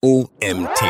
OMT.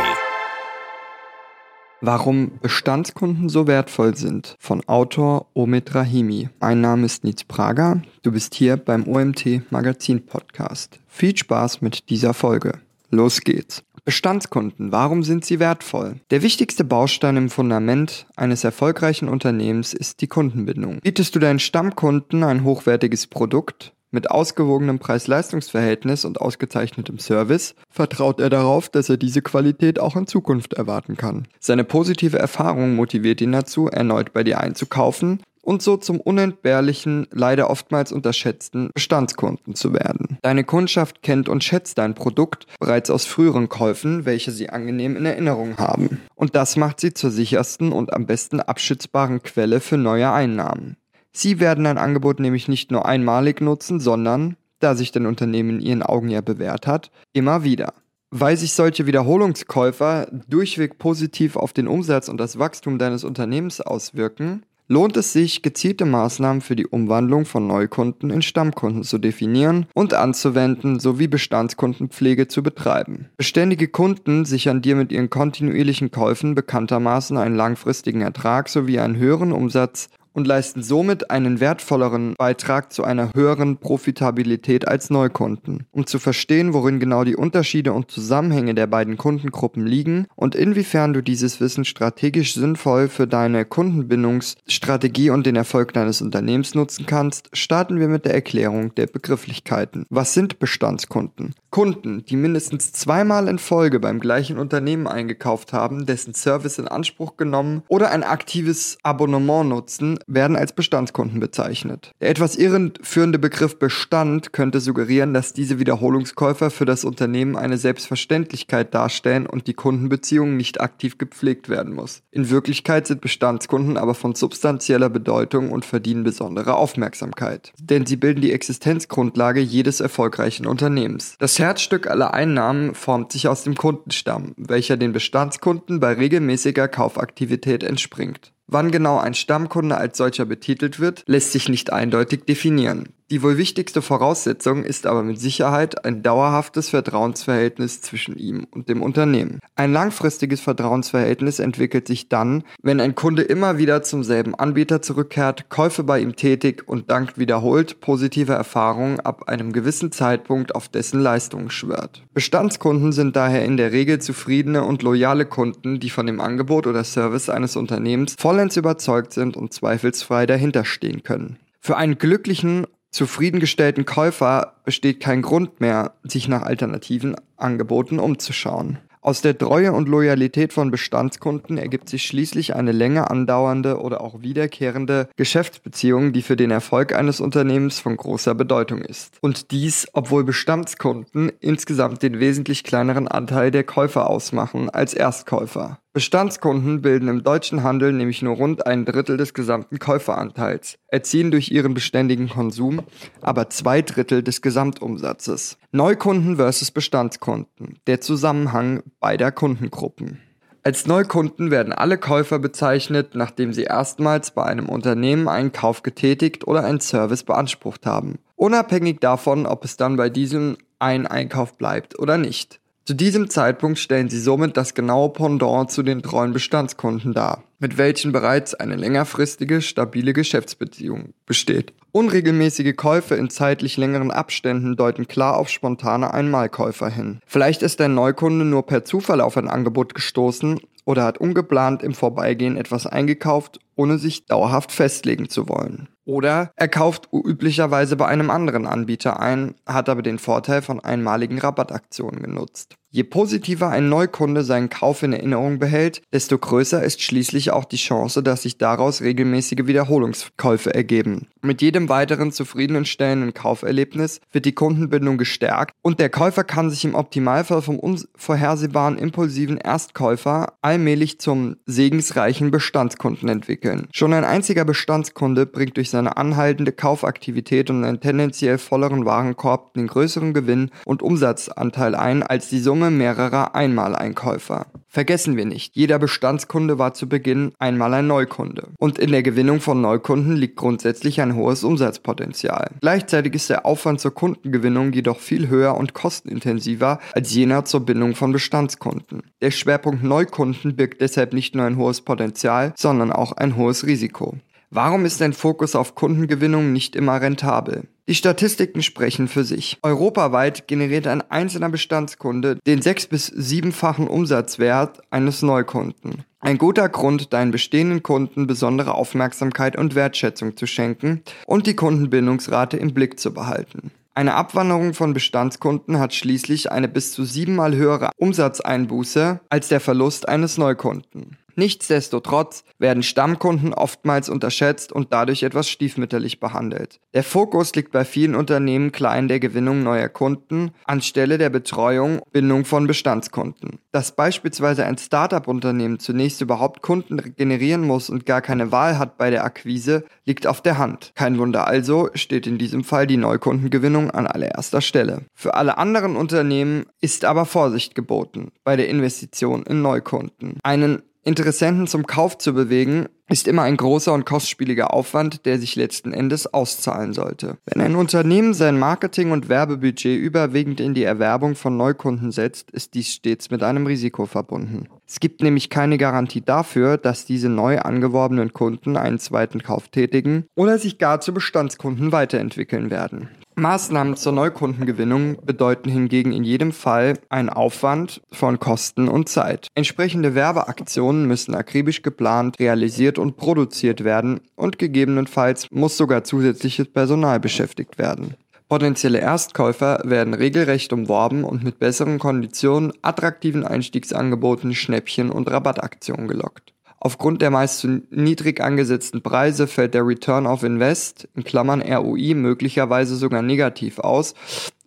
Warum Bestandskunden so wertvoll sind von Autor Omid Rahimi. Mein Name ist Nils Prager. Du bist hier beim OMT Magazin Podcast. Viel Spaß mit dieser Folge. Los geht's. Bestandskunden, warum sind sie wertvoll? Der wichtigste Baustein im Fundament eines erfolgreichen Unternehmens ist die Kundenbindung. Bietest du deinen Stammkunden ein hochwertiges Produkt, mit ausgewogenem Preis-Leistungs-Verhältnis und ausgezeichnetem Service vertraut er darauf, dass er diese Qualität auch in Zukunft erwarten kann. Seine positive Erfahrung motiviert ihn dazu, erneut bei dir einzukaufen und so zum unentbehrlichen, leider oftmals unterschätzten Bestandskunden zu werden. Deine Kundschaft kennt und schätzt dein Produkt bereits aus früheren Käufen, welche sie angenehm in Erinnerung haben. Und das macht sie zur sichersten und am besten abschätzbaren Quelle für neue Einnahmen. Sie werden ein Angebot nämlich nicht nur einmalig nutzen, sondern, da sich dein Unternehmen in ihren Augen ja bewährt hat, immer wieder. Weil sich solche Wiederholungskäufer durchweg positiv auf den Umsatz und das Wachstum deines Unternehmens auswirken, lohnt es sich, gezielte Maßnahmen für die Umwandlung von Neukunden in Stammkunden zu definieren und anzuwenden sowie Bestandskundenpflege zu betreiben. Beständige Kunden sichern dir mit ihren kontinuierlichen Käufen bekanntermaßen einen langfristigen Ertrag sowie einen höheren Umsatz und leisten somit einen wertvolleren Beitrag zu einer höheren Profitabilität als Neukunden. Um zu verstehen, worin genau die Unterschiede und Zusammenhänge der beiden Kundengruppen liegen und inwiefern du dieses Wissen strategisch sinnvoll für deine Kundenbindungsstrategie und den Erfolg deines Unternehmens nutzen kannst, starten wir mit der Erklärung der Begrifflichkeiten. Was sind Bestandskunden? Kunden, die mindestens zweimal in Folge beim gleichen Unternehmen eingekauft haben, dessen Service in Anspruch genommen oder ein aktives Abonnement nutzen, werden als Bestandskunden bezeichnet. Der etwas irreführende Begriff Bestand könnte suggerieren, dass diese Wiederholungskäufer für das Unternehmen eine Selbstverständlichkeit darstellen und die Kundenbeziehung nicht aktiv gepflegt werden muss. In Wirklichkeit sind Bestandskunden aber von substanzieller Bedeutung und verdienen besondere Aufmerksamkeit. Denn sie bilden die Existenzgrundlage jedes erfolgreichen Unternehmens. Das Herzstück aller Einnahmen formt sich aus dem Kundenstamm, welcher den Bestandskunden bei regelmäßiger Kaufaktivität entspringt. Wann genau ein Stammkunde als solcher betitelt wird, lässt sich nicht eindeutig definieren. Die wohl wichtigste Voraussetzung ist aber mit Sicherheit ein dauerhaftes Vertrauensverhältnis zwischen ihm und dem Unternehmen. Ein langfristiges Vertrauensverhältnis entwickelt sich dann, wenn ein Kunde immer wieder zum selben Anbieter zurückkehrt, Käufe bei ihm tätigt und dank wiederholt positive Erfahrungen ab einem gewissen Zeitpunkt auf dessen Leistungen schwört. Bestandskunden sind daher in der Regel zufriedene und loyale Kunden, die von dem Angebot oder Service eines Unternehmens vollends überzeugt sind und zweifelsfrei dahinterstehen können. Für einen glücklichen zufriedengestellten Käufer besteht kein Grund mehr, sich nach alternativen Angeboten umzuschauen. Aus der Treue und Loyalität von Bestandskunden ergibt sich schließlich eine länger andauernde oder auch wiederkehrende Geschäftsbeziehung, die für den Erfolg eines Unternehmens von großer Bedeutung ist. Und dies, obwohl Bestandskunden insgesamt den wesentlich kleineren Anteil der Käufer ausmachen als Erstkäufer. Bestandskunden bilden im deutschen Handel nämlich nur rund ein Drittel des gesamten Käuferanteils, erziehen durch ihren beständigen Konsum aber zwei Drittel des Gesamtumsatzes. Neukunden versus Bestandskunden, der Zusammenhang beider Kundengruppen. Als Neukunden werden alle Käufer bezeichnet, nachdem sie erstmals bei einem Unternehmen einen Kauf getätigt oder einen Service beansprucht haben, unabhängig davon, ob es dann bei diesem ein Einkauf bleibt oder nicht. Zu diesem Zeitpunkt stellen sie somit das genaue Pendant zu den treuen Bestandskunden dar, mit welchen bereits eine längerfristige, stabile Geschäftsbeziehung besteht. Unregelmäßige Käufe in zeitlich längeren Abständen deuten klar auf spontane Einmalkäufer hin. Vielleicht ist ein Neukunde nur per Zufall auf ein Angebot gestoßen oder hat ungeplant im Vorbeigehen etwas eingekauft, ohne sich dauerhaft festlegen zu wollen. Oder er kauft üblicherweise bei einem anderen Anbieter ein, hat aber den Vorteil von einmaligen Rabattaktionen genutzt. Je positiver ein Neukunde seinen Kauf in Erinnerung behält, desto größer ist schließlich auch die Chance, dass sich daraus regelmäßige Wiederholungskäufe ergeben. Mit jedem weiteren zufriedenstellenden Kauferlebnis wird die Kundenbindung gestärkt und der Käufer kann sich im Optimalfall vom unvorhersehbaren impulsiven Erstkäufer allmählich zum segensreichen Bestandskunden entwickeln. Schon ein einziger Bestandskunde bringt durch seine anhaltende Kaufaktivität und einen tendenziell volleren Warenkorb den größeren Gewinn und Umsatzanteil ein als die Summe mehrerer Einmaleinkäufer. Vergessen wir nicht, jeder Bestandskunde war zu Beginn einmal ein Neukunde. Und in der Gewinnung von Neukunden liegt grundsätzlich ein hohes Umsatzpotenzial. Gleichzeitig ist der Aufwand zur Kundengewinnung jedoch viel höher und kostenintensiver als jener zur Bindung von Bestandskunden. Der Schwerpunkt Neukunden birgt deshalb nicht nur ein hohes Potenzial, sondern auch ein hohes Risiko. Warum ist ein Fokus auf Kundengewinnung nicht immer rentabel? Die Statistiken sprechen für sich. Europaweit generiert ein einzelner Bestandskunde den sechs- bis siebenfachen Umsatzwert eines Neukunden. Ein guter Grund, deinen bestehenden Kunden besondere Aufmerksamkeit und Wertschätzung zu schenken und die Kundenbindungsrate im Blick zu behalten. Eine Abwanderung von Bestandskunden hat schließlich eine bis zu siebenmal höhere Umsatzeinbuße als der Verlust eines Neukunden. Nichtsdestotrotz werden Stammkunden oftmals unterschätzt und dadurch etwas stiefmütterlich behandelt. Der Fokus liegt bei vielen Unternehmen klar in der Gewinnung neuer Kunden anstelle der Betreuung, Bindung von Bestandskunden. Dass beispielsweise ein Startup-Unternehmen zunächst überhaupt Kunden generieren muss und gar keine Wahl hat bei der Akquise, liegt auf der Hand. Kein Wunder also steht in diesem Fall die Neukundengewinnung an allererster Stelle. Für alle anderen Unternehmen ist aber Vorsicht geboten bei der Investition in Neukunden. Einen Interessenten zum Kauf zu bewegen, ist immer ein großer und kostspieliger Aufwand, der sich letzten Endes auszahlen sollte. Wenn ein Unternehmen sein Marketing- und Werbebudget überwiegend in die Erwerbung von Neukunden setzt, ist dies stets mit einem Risiko verbunden. Es gibt nämlich keine Garantie dafür, dass diese neu angeworbenen Kunden einen zweiten Kauf tätigen oder sich gar zu Bestandskunden weiterentwickeln werden. Maßnahmen zur Neukundengewinnung bedeuten hingegen in jedem Fall einen Aufwand von Kosten und Zeit. Entsprechende Werbeaktionen müssen akribisch geplant, realisiert und produziert werden und gegebenenfalls muss sogar zusätzliches Personal beschäftigt werden. Potenzielle Erstkäufer werden regelrecht umworben und mit besseren Konditionen, attraktiven Einstiegsangeboten, Schnäppchen und Rabattaktionen gelockt. Aufgrund der meist zu niedrig angesetzten Preise fällt der Return of Invest in Klammern ROI möglicherweise sogar negativ aus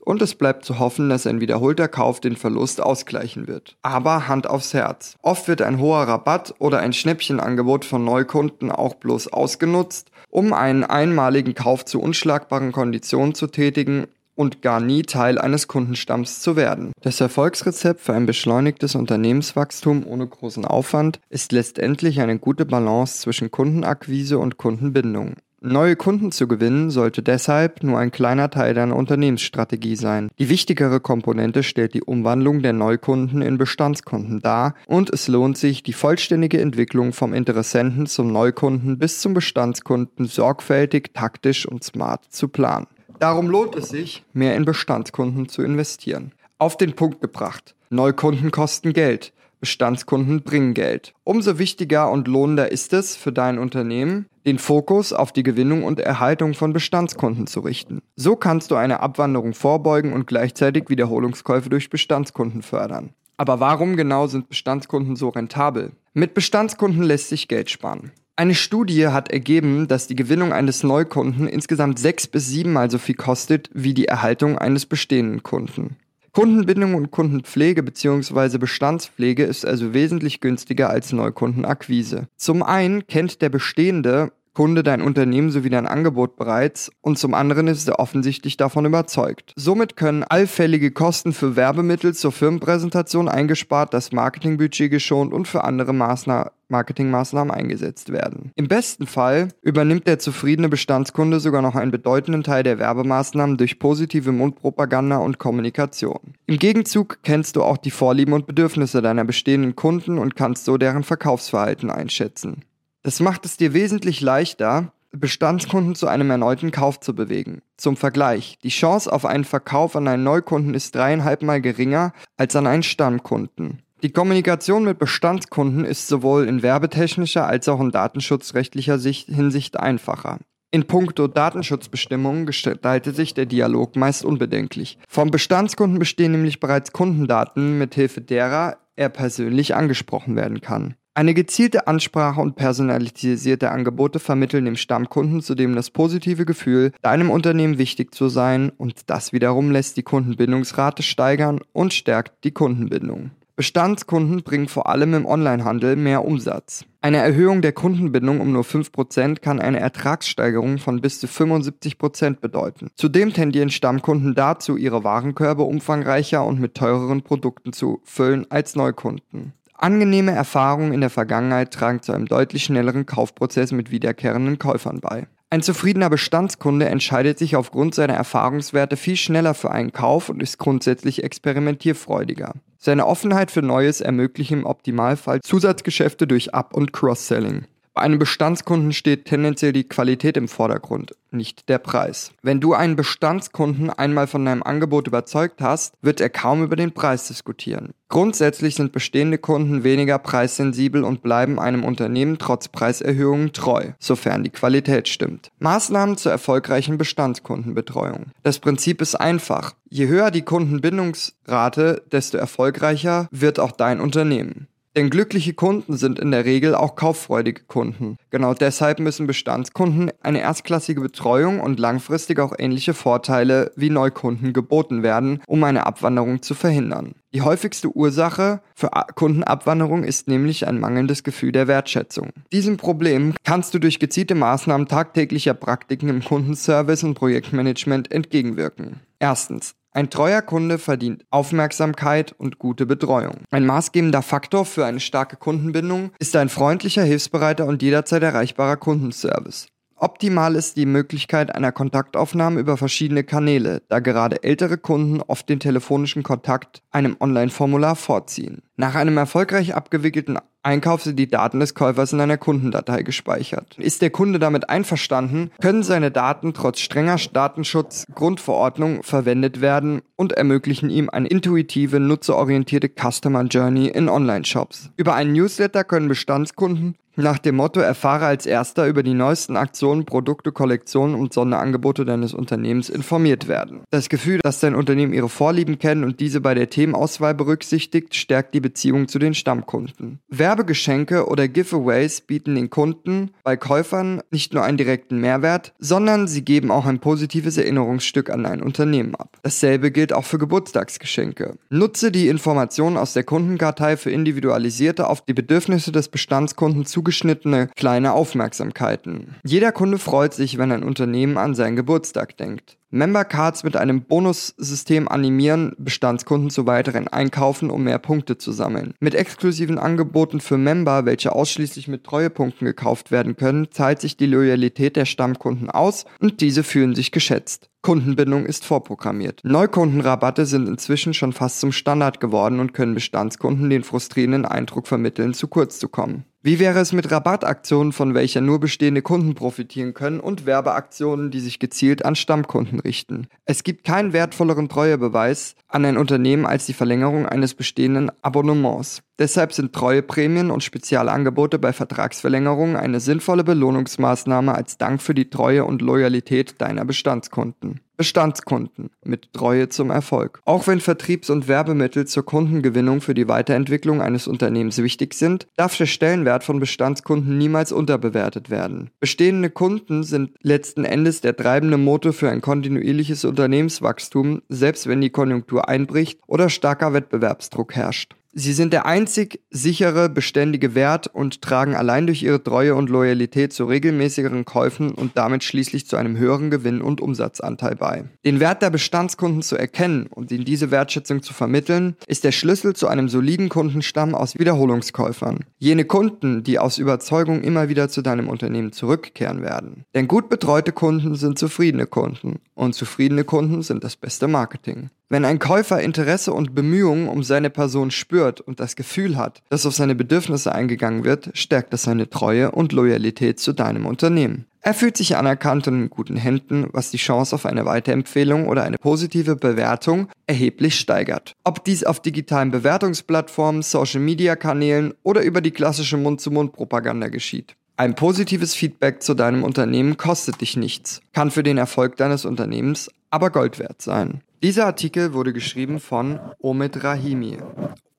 und es bleibt zu hoffen, dass ein wiederholter Kauf den Verlust ausgleichen wird. Aber Hand aufs Herz. Oft wird ein hoher Rabatt oder ein Schnäppchenangebot von Neukunden auch bloß ausgenutzt, um einen einmaligen Kauf zu unschlagbaren Konditionen zu tätigen und gar nie Teil eines Kundenstamms zu werden. Das Erfolgsrezept für ein beschleunigtes Unternehmenswachstum ohne großen Aufwand ist letztendlich eine gute Balance zwischen Kundenakquise und Kundenbindung. Neue Kunden zu gewinnen sollte deshalb nur ein kleiner Teil deiner Unternehmensstrategie sein. Die wichtigere Komponente stellt die Umwandlung der Neukunden in Bestandskunden dar und es lohnt sich, die vollständige Entwicklung vom Interessenten zum Neukunden bis zum Bestandskunden sorgfältig, taktisch und smart zu planen. Darum lohnt es sich, mehr in Bestandskunden zu investieren. Auf den Punkt gebracht. Neukunden kosten Geld. Bestandskunden bringen Geld. Umso wichtiger und lohnender ist es für dein Unternehmen, den Fokus auf die Gewinnung und Erhaltung von Bestandskunden zu richten. So kannst du eine Abwanderung vorbeugen und gleichzeitig Wiederholungskäufe durch Bestandskunden fördern. Aber warum genau sind Bestandskunden so rentabel? Mit Bestandskunden lässt sich Geld sparen. Eine Studie hat ergeben, dass die Gewinnung eines Neukunden insgesamt sechs bis siebenmal so viel kostet wie die Erhaltung eines bestehenden Kunden. Kundenbindung und Kundenpflege bzw. Bestandspflege ist also wesentlich günstiger als Neukundenakquise. Zum einen kennt der bestehende Kunde dein Unternehmen sowie dein Angebot bereits und zum anderen ist er offensichtlich davon überzeugt. Somit können allfällige Kosten für Werbemittel zur Firmenpräsentation eingespart, das Marketingbudget geschont und für andere Maßnahmen Marketingmaßnahmen eingesetzt werden. Im besten Fall übernimmt der zufriedene Bestandskunde sogar noch einen bedeutenden Teil der Werbemaßnahmen durch positive Mundpropaganda und Kommunikation. Im Gegenzug kennst du auch die Vorlieben und Bedürfnisse deiner bestehenden Kunden und kannst so deren Verkaufsverhalten einschätzen. Das macht es dir wesentlich leichter, Bestandskunden zu einem erneuten Kauf zu bewegen. Zum Vergleich, die Chance auf einen Verkauf an einen Neukunden ist dreieinhalb Mal geringer als an einen Stammkunden. Die Kommunikation mit Bestandskunden ist sowohl in werbetechnischer als auch in datenschutzrechtlicher Sicht, Hinsicht einfacher. In puncto Datenschutzbestimmungen gestaltet sich der Dialog meist unbedenklich. Vom Bestandskunden bestehen nämlich bereits Kundendaten, mithilfe derer er persönlich angesprochen werden kann. Eine gezielte Ansprache und personalisierte Angebote vermitteln dem Stammkunden zudem das positive Gefühl, deinem Unternehmen wichtig zu sein und das wiederum lässt die Kundenbindungsrate steigern und stärkt die Kundenbindung. Bestandskunden bringen vor allem im Onlinehandel mehr Umsatz. Eine Erhöhung der Kundenbindung um nur 5% kann eine Ertragssteigerung von bis zu 75% bedeuten. Zudem tendieren Stammkunden dazu, ihre Warenkörbe umfangreicher und mit teureren Produkten zu füllen als Neukunden. Angenehme Erfahrungen in der Vergangenheit tragen zu einem deutlich schnelleren Kaufprozess mit wiederkehrenden Käufern bei. Ein zufriedener Bestandskunde entscheidet sich aufgrund seiner Erfahrungswerte viel schneller für einen Kauf und ist grundsätzlich experimentierfreudiger. Seine Offenheit für Neues ermöglicht im Optimalfall Zusatzgeschäfte durch Up- und Cross-Selling. Bei einem Bestandskunden steht tendenziell die Qualität im Vordergrund, nicht der Preis. Wenn du einen Bestandskunden einmal von deinem Angebot überzeugt hast, wird er kaum über den Preis diskutieren. Grundsätzlich sind bestehende Kunden weniger preissensibel und bleiben einem Unternehmen trotz Preiserhöhungen treu, sofern die Qualität stimmt. Maßnahmen zur erfolgreichen Bestandskundenbetreuung. Das Prinzip ist einfach. Je höher die Kundenbindungsrate, desto erfolgreicher wird auch dein Unternehmen. Denn glückliche Kunden sind in der Regel auch kauffreudige Kunden. Genau deshalb müssen Bestandskunden eine erstklassige Betreuung und langfristig auch ähnliche Vorteile wie Neukunden geboten werden, um eine Abwanderung zu verhindern. Die häufigste Ursache für Kundenabwanderung ist nämlich ein mangelndes Gefühl der Wertschätzung. Diesem Problem kannst du durch gezielte Maßnahmen tagtäglicher Praktiken im Kundenservice und Projektmanagement entgegenwirken. Erstens. Ein treuer Kunde verdient Aufmerksamkeit und gute Betreuung. Ein maßgebender Faktor für eine starke Kundenbindung ist ein freundlicher, hilfsbereiter und jederzeit erreichbarer Kundenservice. Optimal ist die Möglichkeit einer Kontaktaufnahme über verschiedene Kanäle, da gerade ältere Kunden oft den telefonischen Kontakt einem Online-Formular vorziehen. Nach einem erfolgreich abgewickelten Einkauf sind die Daten des Käufers in einer Kundendatei gespeichert. Ist der Kunde damit einverstanden, können seine Daten trotz strenger Datenschutzgrundverordnung verwendet werden und ermöglichen ihm eine intuitive, nutzerorientierte Customer Journey in Online-Shops. Über einen Newsletter können Bestandskunden nach dem Motto Erfahre als erster über die neuesten Aktionen, Produkte, Kollektionen und Sonderangebote deines Unternehmens informiert werden. Das Gefühl, dass dein Unternehmen ihre Vorlieben kennt und diese bei der Themenauswahl berücksichtigt, stärkt die Beziehung zu den Stammkunden. Werbegeschenke oder Giveaways bieten den Kunden bei Käufern nicht nur einen direkten Mehrwert, sondern sie geben auch ein positives Erinnerungsstück an dein Unternehmen ab. Dasselbe gilt auch für Geburtstagsgeschenke. Nutze die Informationen aus der Kundenkartei für individualisierte auf die Bedürfnisse des Bestandskunden zu zugeschnittene kleine Aufmerksamkeiten. Jeder Kunde freut sich, wenn ein Unternehmen an seinen Geburtstag denkt. Member Cards mit einem Bonussystem animieren Bestandskunden zu weiteren Einkaufen, um mehr Punkte zu sammeln. Mit exklusiven Angeboten für Member, welche ausschließlich mit Treuepunkten gekauft werden können, zahlt sich die Loyalität der Stammkunden aus und diese fühlen sich geschätzt. Kundenbindung ist vorprogrammiert. Neukundenrabatte sind inzwischen schon fast zum Standard geworden und können Bestandskunden den frustrierenden Eindruck vermitteln, zu kurz zu kommen. Wie wäre es mit Rabattaktionen, von welcher nur bestehende Kunden profitieren können und Werbeaktionen, die sich gezielt an Stammkunden richten? Es gibt keinen wertvolleren Treuebeweis an ein Unternehmen als die Verlängerung eines bestehenden Abonnements. Deshalb sind Treueprämien und Spezialangebote bei Vertragsverlängerungen eine sinnvolle Belohnungsmaßnahme als Dank für die Treue und Loyalität deiner Bestandskunden. Bestandskunden mit Treue zum Erfolg. Auch wenn Vertriebs- und Werbemittel zur Kundengewinnung für die Weiterentwicklung eines Unternehmens wichtig sind, darf der Stellenwert von Bestandskunden niemals unterbewertet werden. Bestehende Kunden sind letzten Endes der treibende Motor für ein kontinuierliches Unternehmenswachstum, selbst wenn die Konjunktur einbricht oder starker Wettbewerbsdruck herrscht. Sie sind der einzig sichere, beständige Wert und tragen allein durch ihre Treue und Loyalität zu regelmäßigeren Käufen und damit schließlich zu einem höheren Gewinn und Umsatzanteil bei. Den Wert der Bestandskunden zu erkennen und ihnen diese Wertschätzung zu vermitteln, ist der Schlüssel zu einem soliden Kundenstamm aus Wiederholungskäufern. Jene Kunden, die aus Überzeugung immer wieder zu deinem Unternehmen zurückkehren werden. Denn gut betreute Kunden sind zufriedene Kunden und zufriedene Kunden sind das beste Marketing. Wenn ein Käufer Interesse und Bemühungen um seine Person spürt und das Gefühl hat, dass auf seine Bedürfnisse eingegangen wird, stärkt das seine Treue und Loyalität zu deinem Unternehmen. Er fühlt sich anerkannt und in guten Händen, was die Chance auf eine Weiterempfehlung oder eine positive Bewertung erheblich steigert. Ob dies auf digitalen Bewertungsplattformen, Social-Media-Kanälen oder über die klassische Mund-zu-Mund-Propaganda geschieht. Ein positives Feedback zu deinem Unternehmen kostet dich nichts, kann für den Erfolg deines Unternehmens aber Gold wert sein. Dieser Artikel wurde geschrieben von Omid Rahimi.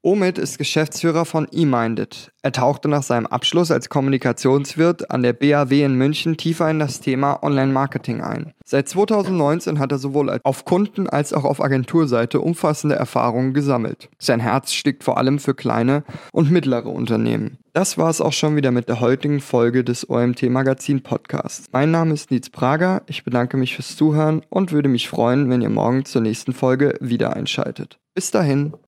Omid ist Geschäftsführer von eMinded. Er tauchte nach seinem Abschluss als Kommunikationswirt an der BAW in München tiefer in das Thema Online-Marketing ein. Seit 2019 hat er sowohl auf Kunden- als auch auf Agenturseite umfassende Erfahrungen gesammelt. Sein Herz stickt vor allem für kleine und mittlere Unternehmen. Das war es auch schon wieder mit der heutigen Folge des OMT Magazin Podcasts. Mein Name ist Nietz Prager, ich bedanke mich fürs Zuhören und würde mich freuen, wenn ihr morgen zur nächsten Folge wieder einschaltet. Bis dahin.